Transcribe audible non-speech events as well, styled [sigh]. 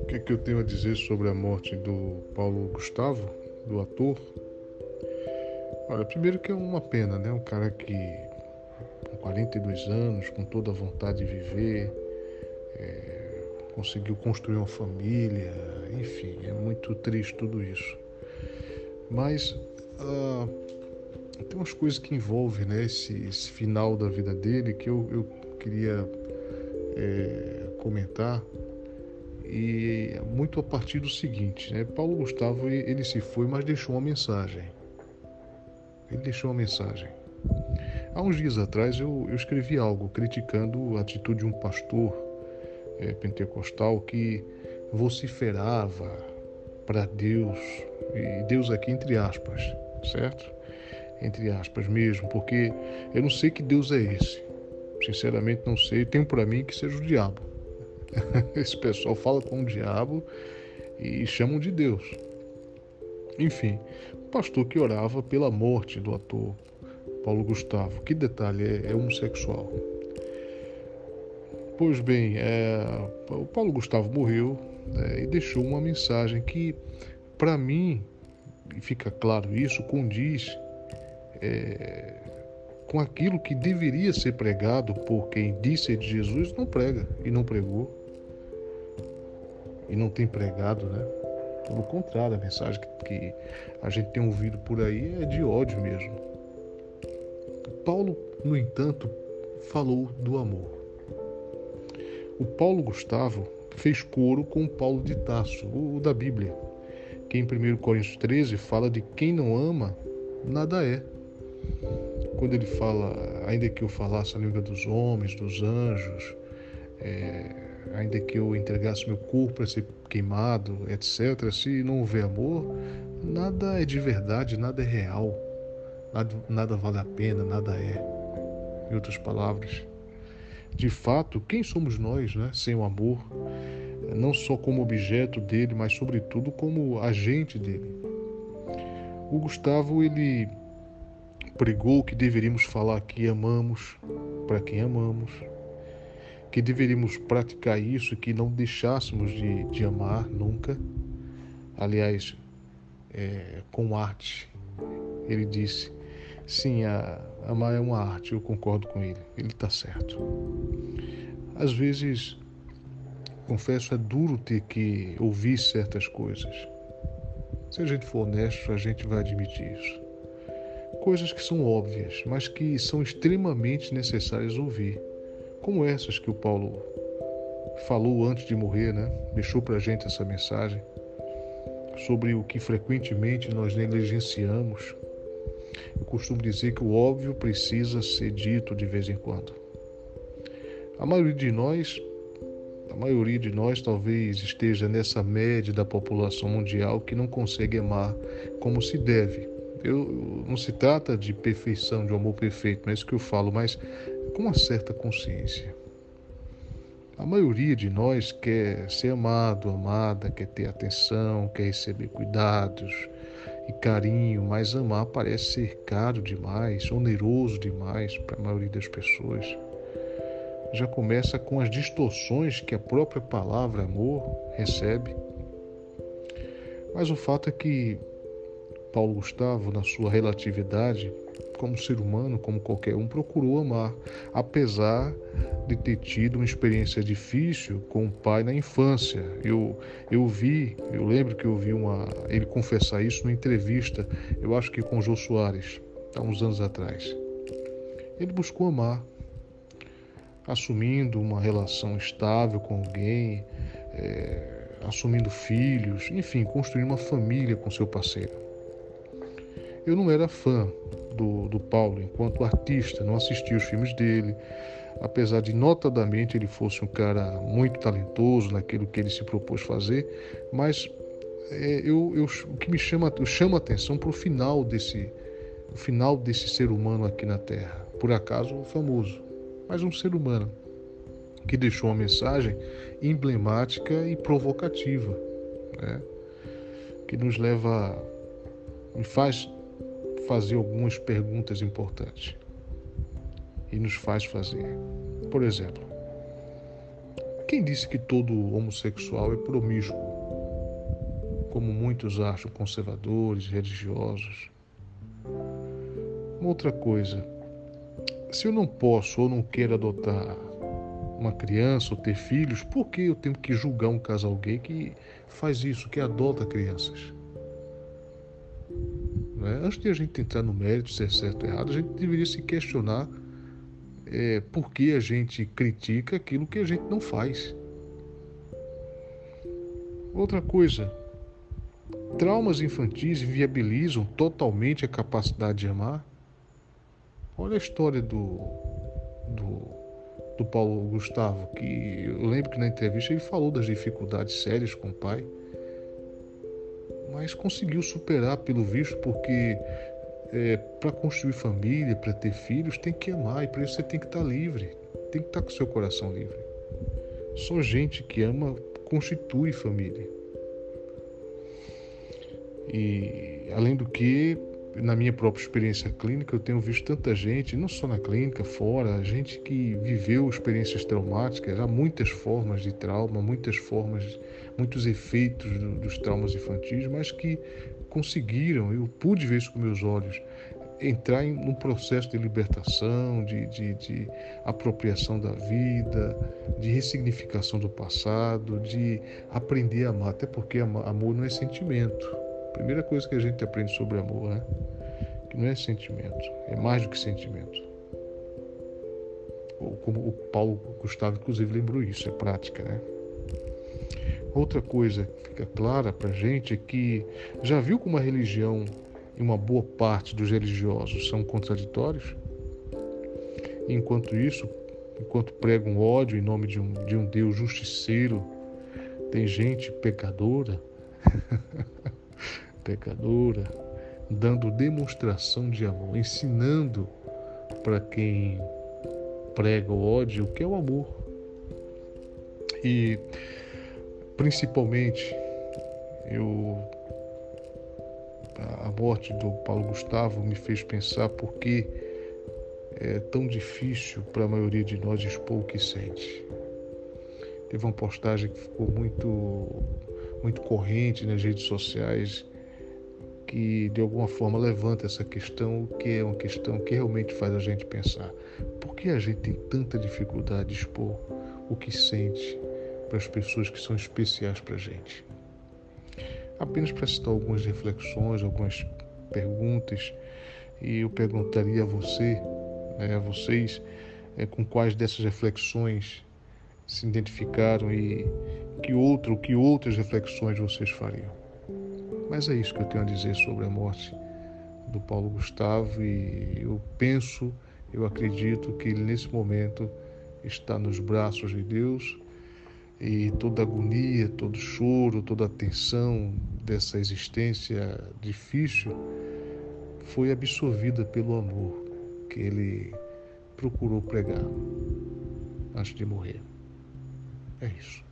O que, é que eu tenho a dizer sobre a morte do Paulo Gustavo, do ator? Olha, primeiro que é uma pena, né? Um cara que com 42 anos, com toda a vontade de viver, é, conseguiu construir uma família, enfim, é muito triste tudo isso. Mas ah, tem umas coisas que envolvem né, esse, esse, final da vida dele que eu, eu queria é, comentar e muito a partir do seguinte, né? Paulo Gustavo ele se foi, mas deixou uma mensagem. Ele deixou uma mensagem. Há uns dias atrás eu, eu escrevi algo criticando a atitude de um pastor é, pentecostal que vociferava para Deus, e Deus aqui entre aspas, certo? Entre aspas mesmo, porque eu não sei que Deus é esse. Sinceramente não sei, tenho para mim que seja o diabo. [laughs] Esse pessoal fala com o diabo e chamam de Deus. Enfim, o pastor que orava pela morte do ator Paulo Gustavo. Que detalhe, é, é homossexual. Pois bem, é, o Paulo Gustavo morreu é, e deixou uma mensagem que, para mim, fica claro isso, condiz é, com aquilo que deveria ser pregado por quem disse de Jesus, não prega e não pregou. E não tem pregado, né? Pelo contrário, a mensagem que, que a gente tem ouvido por aí é de ódio mesmo. Paulo, no entanto, falou do amor. O Paulo Gustavo fez coro com o Paulo de Tasso, o da Bíblia, que em 1 Coríntios 13 fala de quem não ama, nada é. Quando ele fala, ainda que eu falasse a língua dos homens, dos anjos, é, ainda que eu entregasse meu corpo para ser queimado, etc., se não houver amor, nada é de verdade, nada é real, nada, nada vale a pena, nada é. Em outras palavras, de fato, quem somos nós, né, sem o amor, não só como objeto dele, mas sobretudo como agente dele. O Gustavo ele pregou que deveríamos falar que amamos para quem amamos, que deveríamos praticar isso, que não deixássemos de, de amar nunca. Aliás, é, com arte, ele disse Sim, a, amar é uma arte, eu concordo com ele. Ele está certo. Às vezes, confesso, é duro ter que ouvir certas coisas. Se a gente for honesto, a gente vai admitir isso. Coisas que são óbvias, mas que são extremamente necessárias ouvir, como essas que o Paulo falou antes de morrer, né? Deixou para a gente essa mensagem sobre o que frequentemente nós negligenciamos eu costumo dizer que o óbvio precisa ser dito de vez em quando. A maioria de nós, a maioria de nós talvez esteja nessa média da população mundial que não consegue amar como se deve. Eu, não se trata de perfeição, de um amor perfeito, não é isso que eu falo, mas com uma certa consciência. A maioria de nós quer ser amado, amada, quer ter atenção, quer receber cuidados, e carinho, mas amar parece ser caro demais, oneroso demais para a maioria das pessoas. Já começa com as distorções que a própria palavra amor recebe. Mas o fato é que Paulo Gustavo, na sua relatividade, como ser humano, como qualquer um, procurou amar, apesar de ter tido uma experiência difícil com o pai na infância. Eu, eu vi, eu lembro que eu vi uma, ele confessar isso numa entrevista, eu acho que com Jô Soares, há uns anos atrás. Ele buscou amar, assumindo uma relação estável com alguém, é, assumindo filhos, enfim, construindo uma família com seu parceiro. Eu não era fã do, do Paulo enquanto artista, não assisti os filmes dele, apesar de notadamente ele fosse um cara muito talentoso naquilo que ele se propôs fazer, mas é, eu, eu, o que me chama, eu chamo a atenção para o final desse, o final desse ser humano aqui na Terra, por acaso famoso, mas um ser humano que deixou uma mensagem emblemática e provocativa, né? que nos leva, me faz fazer algumas perguntas importantes. e nos faz fazer. Por exemplo, quem disse que todo homossexual é promíscuo? Como muitos acham, conservadores, religiosos. Uma outra coisa, se eu não posso ou não quero adotar uma criança ou ter filhos, por que eu tenho que julgar um casal gay que faz isso, que adota crianças? É? Antes de a gente entrar no mérito se é certo ou errado, a gente deveria se questionar é, por que a gente critica aquilo que a gente não faz. Outra coisa, traumas infantis viabilizam totalmente a capacidade de amar. Olha a história do, do, do Paulo Gustavo, que eu lembro que na entrevista ele falou das dificuldades sérias com o pai, mas conseguiu superar pelo visto porque é, para construir família, para ter filhos, tem que amar e para isso você tem que estar tá livre, tem que estar tá com seu coração livre. Só gente que ama constitui família. E além do que, na minha própria experiência clínica, eu tenho visto tanta gente, não só na clínica, fora, gente que viveu experiências traumáticas, há muitas formas de trauma, muitas formas, muitos efeitos dos traumas infantis, mas que conseguiram, eu pude ver isso com meus olhos, entrar em um processo de libertação, de, de, de, apropriação da vida, de ressignificação do passado, de aprender a amar, até porque amor não é sentimento. Primeira coisa que a gente aprende sobre amor, né? Que não é sentimento, é mais do que sentimento. Como o Paulo Gustavo, inclusive, lembrou isso, é prática, né? Outra coisa que fica clara para a gente é que já viu como a religião e uma boa parte dos religiosos são contraditórios? Enquanto isso, enquanto pregam ódio em nome de um, de um Deus justiceiro, tem gente pecadora, [laughs] pecadora, dando demonstração de amor, ensinando para quem prega o ódio o que é o amor. E Principalmente, eu a morte do Paulo Gustavo me fez pensar por que é tão difícil para a maioria de nós expor o que sente. Teve uma postagem que ficou muito, muito corrente nas redes sociais que de alguma forma levanta essa questão, que é uma questão que realmente faz a gente pensar. Por que a gente tem tanta dificuldade de expor o que sente, para as pessoas que são especiais para a gente. Apenas para citar algumas reflexões, algumas perguntas, e eu perguntaria a você, né, a vocês, é, com quais dessas reflexões se identificaram e que outro, que outras reflexões vocês fariam. Mas é isso que eu tenho a dizer sobre a morte do Paulo Gustavo e eu penso, eu acredito que ele nesse momento está nos braços de Deus e toda agonia, todo choro, toda a tensão dessa existência difícil foi absorvida pelo amor que ele procurou pregar antes de morrer. É isso.